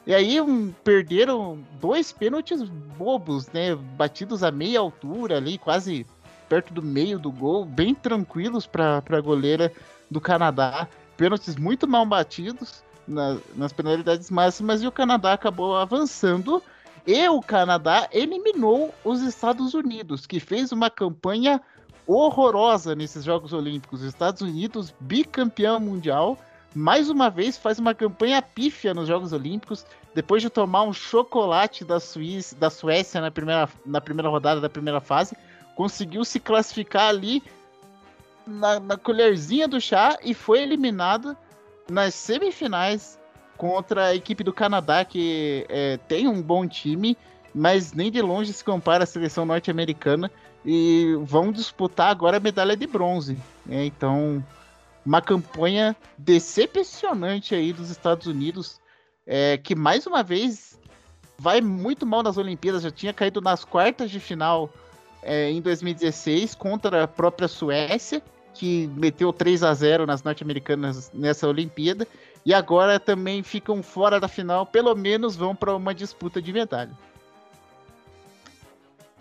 e aí um, perderam dois pênaltis bobos, né? Batidos a meia altura ali, quase perto do meio do gol, bem tranquilos para a goleira do Canadá. Pênaltis muito mal batidos na, nas penalidades máximas e o Canadá acabou avançando. E o Canadá eliminou os Estados Unidos, que fez uma campanha horrorosa nesses Jogos Olímpicos. Os Estados Unidos, bicampeão mundial, mais uma vez faz uma campanha pífia nos Jogos Olímpicos, depois de tomar um chocolate da, Suíça, da Suécia na primeira, na primeira rodada da primeira fase, conseguiu se classificar ali na, na colherzinha do chá e foi eliminada nas semifinais contra a equipe do Canadá, que é, tem um bom time, mas nem de longe se compara à seleção norte-americana. E vão disputar agora a medalha de bronze. Né? Então, uma campanha decepcionante aí dos Estados Unidos, é, que mais uma vez vai muito mal nas Olimpíadas. Já tinha caído nas quartas de final é, em 2016 contra a própria Suécia que meteu 3 a 0 nas norte-americanas nessa Olimpíada e agora também ficam fora da final, pelo menos vão para uma disputa de medalha.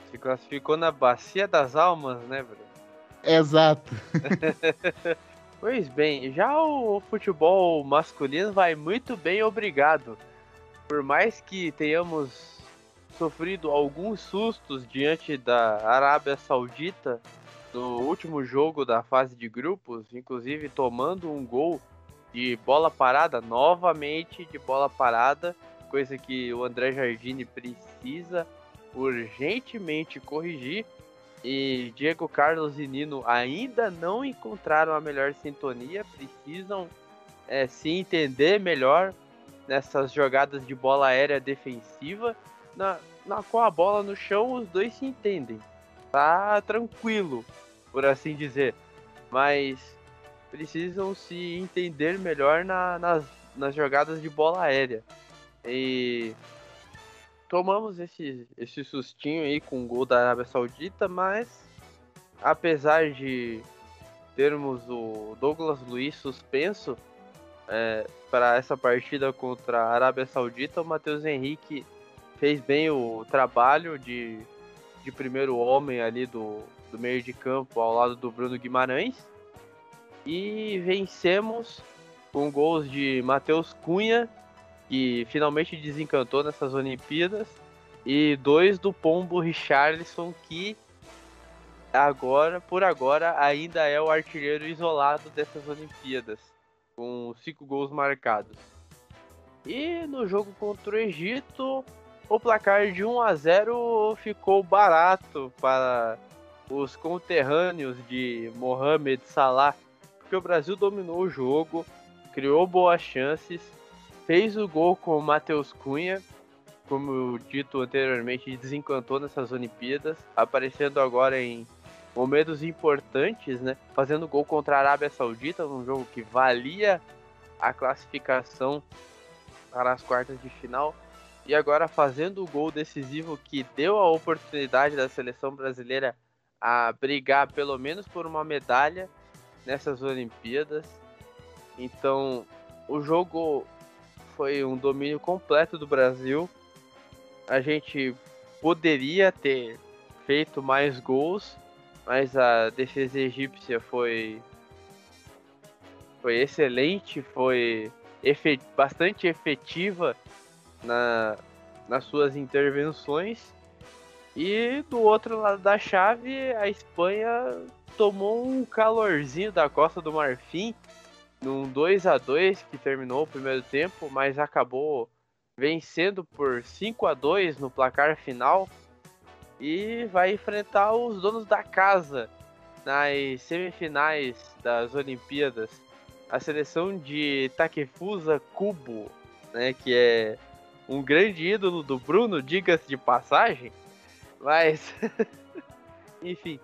Se classificou na Bacia das Almas, né, Bruno? Exato. pois bem, já o futebol masculino vai muito bem, obrigado. Por mais que tenhamos sofrido alguns sustos diante da Arábia Saudita no último jogo da fase de grupos, inclusive tomando um gol de bola parada, novamente de bola parada, coisa que o André Jardine precisa urgentemente corrigir. E Diego Carlos e Nino ainda não encontraram a melhor sintonia, precisam é, se entender melhor nessas jogadas de bola aérea defensiva, na, na qual a bola no chão os dois se entendem tá tranquilo, por assim dizer. Mas precisam se entender melhor na, nas, nas jogadas de bola aérea. E tomamos esse, esse sustinho aí com o gol da Arábia Saudita, mas apesar de termos o Douglas Luiz suspenso é, para essa partida contra a Arábia Saudita, o Matheus Henrique fez bem o trabalho de de primeiro homem ali do, do meio de campo ao lado do Bruno Guimarães. E vencemos com gols de Matheus Cunha, que finalmente desencantou nessas Olimpíadas, e dois do Pombo Richarlison, que agora, por agora, ainda é o artilheiro isolado dessas Olimpíadas, com cinco gols marcados. E no jogo contra o Egito, o placar de 1 a 0 ficou barato para os conterrâneos de Mohamed Salah, porque o Brasil dominou o jogo, criou boas chances, fez o gol com o Matheus Cunha, como dito anteriormente, desencantou nessas Olimpíadas, aparecendo agora em momentos importantes, né? Fazendo gol contra a Arábia Saudita, num jogo que valia a classificação para as quartas de final. E agora fazendo o gol decisivo que deu a oportunidade da seleção brasileira a brigar pelo menos por uma medalha nessas Olimpíadas. Então, o jogo foi um domínio completo do Brasil. A gente poderia ter feito mais gols, mas a defesa egípcia foi foi excelente, foi efet bastante efetiva na, nas suas intervenções. E do outro lado da chave, a Espanha tomou um calorzinho da Costa do Marfim num 2 a 2 que terminou o primeiro tempo, mas acabou vencendo por 5 a 2 no placar final e vai enfrentar os donos da casa nas semifinais das Olimpíadas. A seleção de Takefusa Kubo, né, que é um grande ídolo do Bruno, diga-se de passagem. Mas, enfim.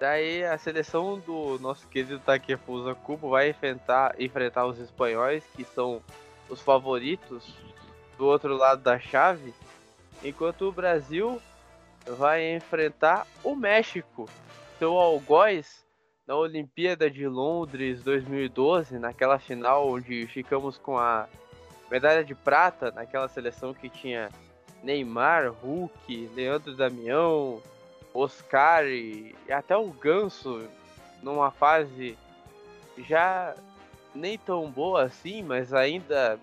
Daí a seleção do nosso querido Takefusa Kubo vai enfrentar, enfrentar os espanhóis, que são os favoritos do outro lado da chave, enquanto o Brasil vai enfrentar o México, seu algoz na Olimpíada de Londres 2012, naquela final onde ficamos com a medalha de prata, naquela seleção que tinha Neymar, Hulk, Leandro Damião, Oscar e, até o Ganso numa fase já nem tão boa assim, mas ainda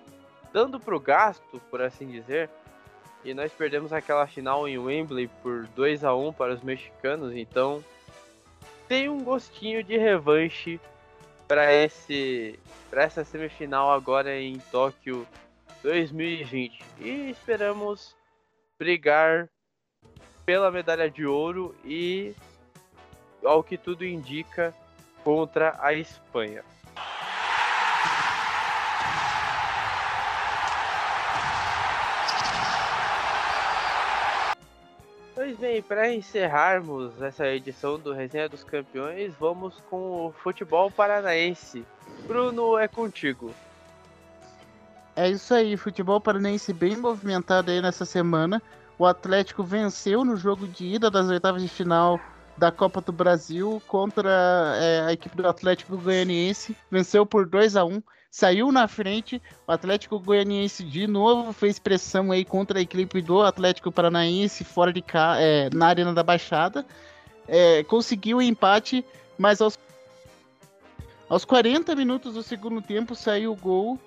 dando pro gasto, por assim dizer. E nós perdemos aquela final em Wembley por 2 a 1 para os mexicanos, então tem um gostinho de revanche para esse para essa semifinal agora em Tóquio 2020. E esperamos brigar pela medalha de ouro e ao que tudo indica contra a Espanha. Bem, para encerrarmos essa edição do Resenha dos Campeões, vamos com o futebol paranaense. Bruno, é contigo. É isso aí, futebol paranaense bem movimentado aí nessa semana. O Atlético venceu no jogo de ida das oitavas de final da Copa do Brasil contra é, a equipe do Atlético Goianiense. Venceu por 2 a 1 saiu na frente. O Atlético Goianiense de novo fez pressão aí contra a equipe do Atlético Paranaense fora de cá, é, na Arena da Baixada. É, conseguiu o empate, mas aos, aos 40 minutos do segundo tempo saiu o gol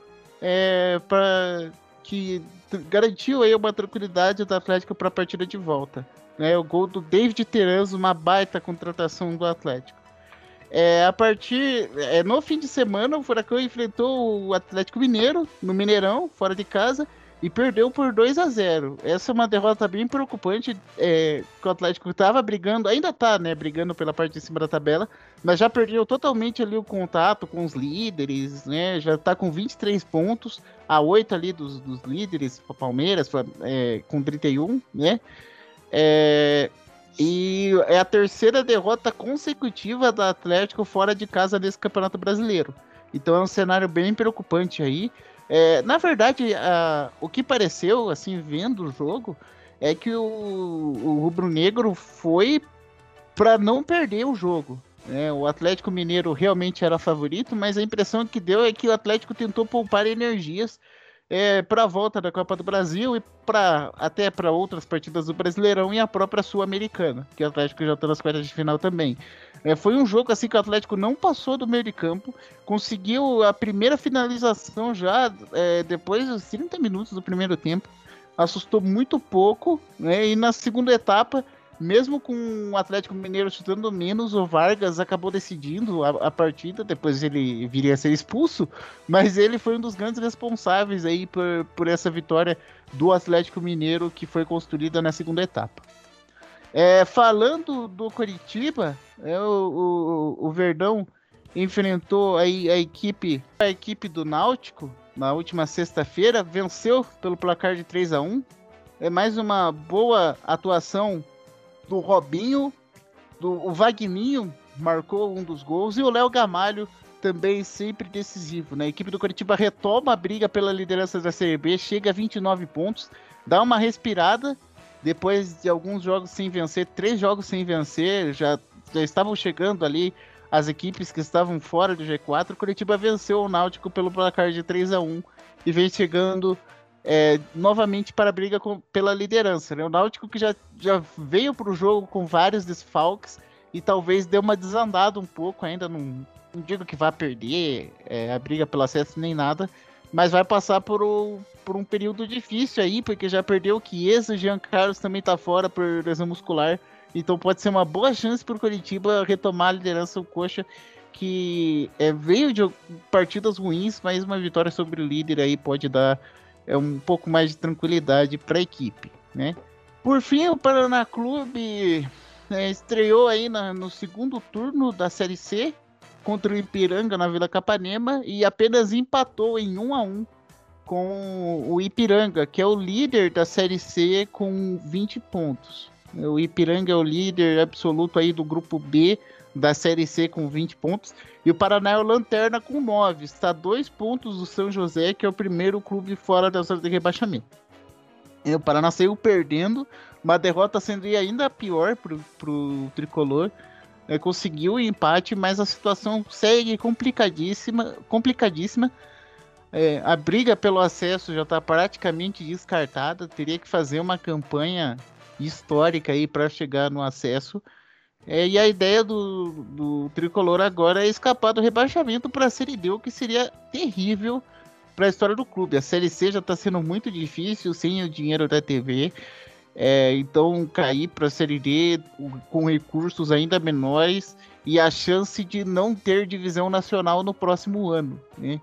é, para que garantiu aí uma tranquilidade do Atlético para a partida de volta. Né, o gol do David Teranzo, uma baita contratação do Atlético. É, a partir. É, no fim de semana, o Furacão enfrentou o Atlético Mineiro, no Mineirão, fora de casa, e perdeu por 2 a 0 Essa é uma derrota bem preocupante. É, que o Atlético estava brigando, ainda está né? Brigando pela parte de cima da tabela, mas já perdeu totalmente ali o contato com os líderes, né? Já está com 23 pontos, a 8 ali dos, dos líderes, Palmeiras, é, com 31, né? É, e é a terceira derrota consecutiva do Atlético fora de casa nesse Campeonato Brasileiro. Então é um cenário bem preocupante aí. É, na verdade, a, o que pareceu, assim, vendo o jogo, é que o, o Rubro Negro foi para não perder o jogo. Né? O Atlético Mineiro realmente era favorito, mas a impressão que deu é que o Atlético tentou poupar energias é, para a volta da Copa do Brasil e para até para outras partidas do Brasileirão e a própria Sul-Americana, que o Atlético já está nas quartas de final também. É, foi um jogo assim que o Atlético não passou do meio de campo, conseguiu a primeira finalização já é, depois dos 30 minutos do primeiro tempo, assustou muito pouco, né? E na segunda etapa mesmo com o Atlético Mineiro chutando menos, o Vargas acabou decidindo a, a, partida, depois ele viria a ser expulso, mas ele foi um dos grandes responsáveis aí por, por essa vitória do Atlético Mineiro que foi construída na segunda etapa. É, falando do Coritiba, é, o, o, o, Verdão enfrentou aí a equipe, a equipe do Náutico na última sexta-feira, venceu pelo placar de 3 a 1 É mais uma boa atuação do Robinho, do o Vagninho marcou um dos gols e o Léo Gamalho também sempre decisivo. Né? A equipe do Curitiba retoma a briga pela liderança da Série B, chega a 29 pontos, dá uma respirada depois de alguns jogos sem vencer, três jogos sem vencer, já, já estavam chegando ali as equipes que estavam fora do G4. O Curitiba venceu o Náutico pelo placar de 3 a 1 e vem chegando é, novamente para a briga com, pela liderança. Né? O Náutico que já, já veio para o jogo com vários desfalques e talvez deu uma desandada um pouco ainda. Não, não digo que vá perder é, a briga pelo acesso nem nada, mas vai passar por, o, por um período difícil aí, porque já perdeu o Chiesa, o Jean Carlos também está fora por lesão muscular. Então pode ser uma boa chance para o Curitiba retomar a liderança do Coxa, que é, veio de partidas ruins, mas uma vitória sobre o líder aí pode dar é um pouco mais de tranquilidade para a equipe, né? Por fim, o Paraná Clube né, estreou aí na, no segundo turno da Série C contra o Ipiranga na Vila Capanema e apenas empatou em 1 a 1 com o Ipiranga, que é o líder da Série C com 20 pontos. O Ipiranga é o líder absoluto aí do grupo B da Série C com 20 pontos. E o Paraná é o lanterna com 9. Está dois pontos do São José, que é o primeiro clube fora da zona de rebaixamento. E o Paraná saiu perdendo, uma derrota sendo ainda pior para o tricolor. É, conseguiu o empate, mas a situação segue complicadíssima. complicadíssima. É, a briga pelo acesso já está praticamente descartada. Teria que fazer uma campanha histórica aí para chegar no acesso. É, e a ideia do, do tricolor agora é escapar do rebaixamento para a Série D, o que seria terrível para a história do clube. A Série C já está sendo muito difícil sem o dinheiro da TV. É, então, cair para a Série D com recursos ainda menores e a chance de não ter divisão nacional no próximo ano. Né?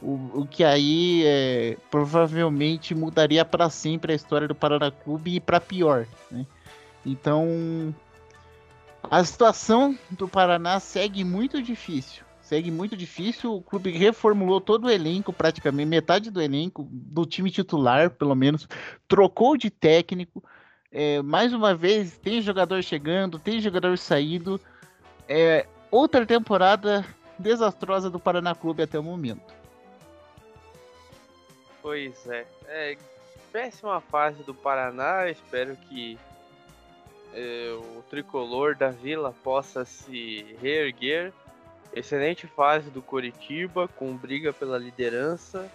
O, o que aí é, provavelmente mudaria para sempre a história do Paraná Clube e para pior. Né? Então, a situação do Paraná segue muito difícil. Segue muito difícil. O clube reformulou todo o elenco, praticamente metade do elenco, do time titular, pelo menos. Trocou de técnico. É, mais uma vez, tem jogador chegando, tem jogador saindo. É, outra temporada desastrosa do Paraná Clube até o momento. Pois é. é péssima fase do Paraná. Espero que é, o tricolor da Vila possa se reerguer. Excelente fase do Coritiba, com briga pela liderança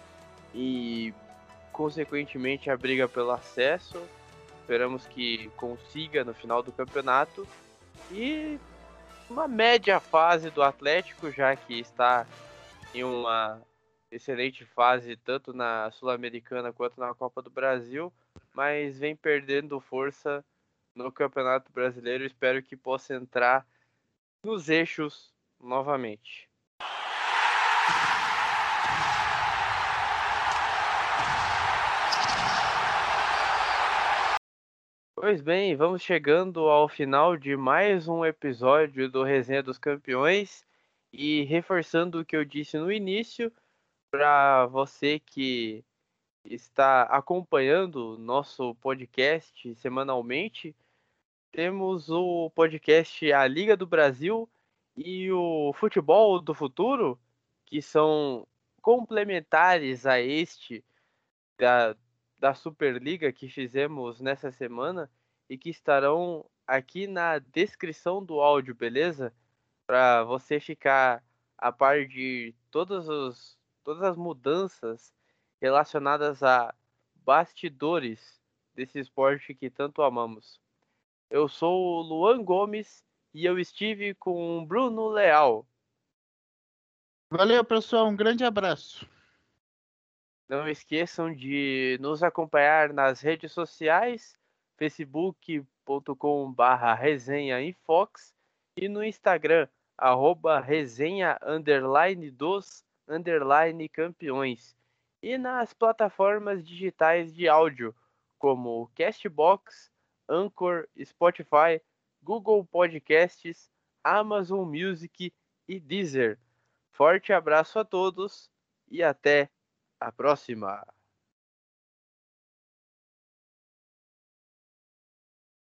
e, consequentemente, a briga pelo acesso. Esperamos que consiga no final do campeonato. E uma média fase do Atlético, já que está em uma excelente fase tanto na Sul-Americana quanto na Copa do Brasil, mas vem perdendo força no Campeonato Brasileiro. Espero que possa entrar nos eixos novamente. Pois bem, vamos chegando ao final de mais um episódio do Resenha dos Campeões e reforçando o que eu disse no início, para você que está acompanhando nosso podcast semanalmente, temos o podcast A Liga do Brasil e o Futebol do Futuro, que são complementares a este da, da Superliga que fizemos nessa semana e que estarão aqui na descrição do áudio, beleza? Para você ficar a par de todos os, todas as mudanças relacionadas a bastidores desse esporte que tanto amamos. Eu sou o Luan Gomes e eu estive com Bruno Leal. Valeu, pessoal. Um grande abraço. Não esqueçam de nos acompanhar nas redes sociais, facebook.com.br barra resenha em Fox e no Instagram, arroba resenha underline dos underline campeões e nas plataformas digitais de áudio como Castbox, Anchor, Spotify, Google Podcasts, Amazon Music e Deezer. Forte abraço a todos e até a próxima!